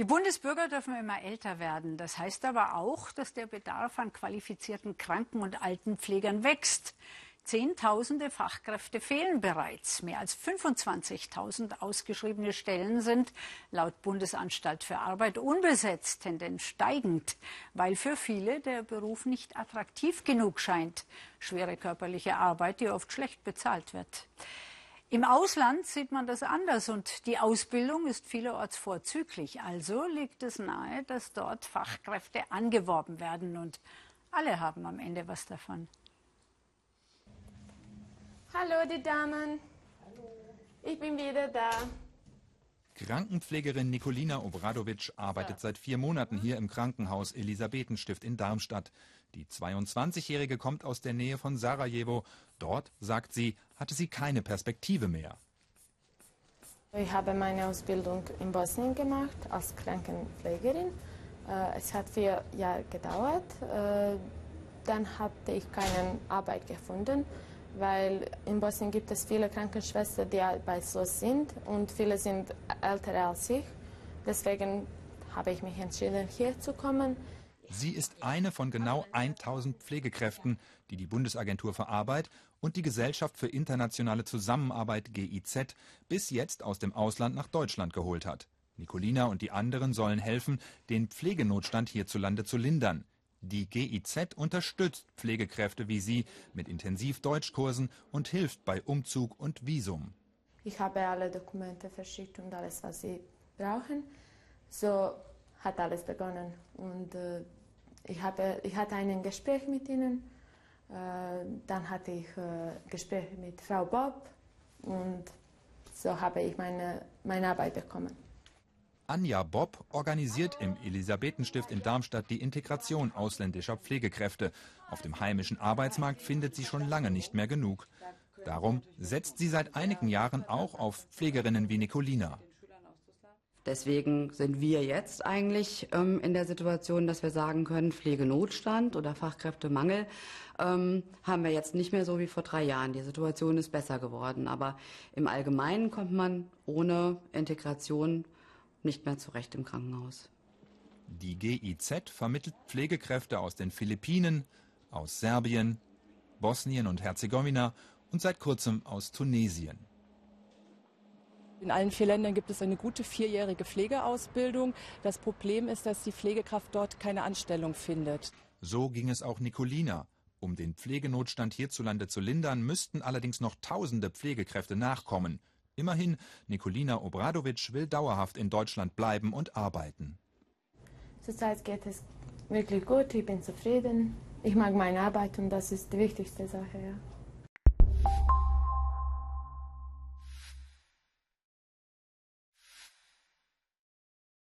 Die Bundesbürger dürfen immer älter werden. Das heißt aber auch, dass der Bedarf an qualifizierten Kranken- und Altenpflegern wächst. Zehntausende Fachkräfte fehlen bereits. Mehr als 25.000 ausgeschriebene Stellen sind laut Bundesanstalt für Arbeit unbesetzt, Tendenz steigend, weil für viele der Beruf nicht attraktiv genug scheint. Schwere körperliche Arbeit, die oft schlecht bezahlt wird. Im Ausland sieht man das anders und die Ausbildung ist vielerorts vorzüglich. Also liegt es nahe, dass dort Fachkräfte angeworben werden und alle haben am Ende was davon. Hallo, die Damen. Hallo. Ich bin wieder da. Krankenpflegerin Nikolina Obradovic arbeitet seit vier Monaten hier im Krankenhaus Elisabethenstift in Darmstadt. Die 22-Jährige kommt aus der Nähe von Sarajevo. Dort, sagt sie, hatte sie keine Perspektive mehr. Ich habe meine Ausbildung in Bosnien gemacht als Krankenpflegerin. Äh, es hat vier Jahre gedauert. Äh, dann hatte ich keine Arbeit gefunden, weil in Bosnien gibt es viele Krankenschwestern, die arbeitslos sind und viele sind älter als ich. Deswegen habe ich mich entschieden, hier zu kommen. Sie ist eine von genau 1000 Pflegekräften, die die Bundesagentur für Arbeit und die Gesellschaft für internationale Zusammenarbeit GIZ bis jetzt aus dem Ausland nach Deutschland geholt hat. Nicolina und die anderen sollen helfen, den Pflegenotstand hierzulande zu lindern. Die GIZ unterstützt Pflegekräfte wie Sie mit Intensivdeutschkursen und hilft bei Umzug und Visum. Ich habe alle Dokumente verschickt und alles, was Sie brauchen. So hat alles begonnen. Und äh, ich, habe, ich hatte ein Gespräch mit ihnen, äh, dann hatte ich äh, Gespräch mit Frau Bob und so habe ich meine, meine Arbeit bekommen. Anja Bob organisiert im Elisabethenstift in Darmstadt die Integration ausländischer Pflegekräfte. Auf dem heimischen Arbeitsmarkt findet sie schon lange nicht mehr genug. Darum setzt sie seit einigen Jahren auch auf Pflegerinnen wie Nicolina. Deswegen sind wir jetzt eigentlich ähm, in der Situation, dass wir sagen können, Pflegenotstand oder Fachkräftemangel ähm, haben wir jetzt nicht mehr so wie vor drei Jahren. Die Situation ist besser geworden. Aber im Allgemeinen kommt man ohne Integration nicht mehr zurecht im Krankenhaus. Die GIZ vermittelt Pflegekräfte aus den Philippinen, aus Serbien, Bosnien und Herzegowina und seit kurzem aus Tunesien. In allen vier Ländern gibt es eine gute vierjährige Pflegeausbildung. Das Problem ist, dass die Pflegekraft dort keine Anstellung findet. So ging es auch Nicolina. Um den Pflegenotstand hierzulande zu lindern, müssten allerdings noch tausende Pflegekräfte nachkommen. Immerhin, Nikolina Obradovic will dauerhaft in Deutschland bleiben und arbeiten. Zurzeit geht es wirklich gut, ich bin zufrieden. Ich mag meine Arbeit und das ist die wichtigste Sache. Ja.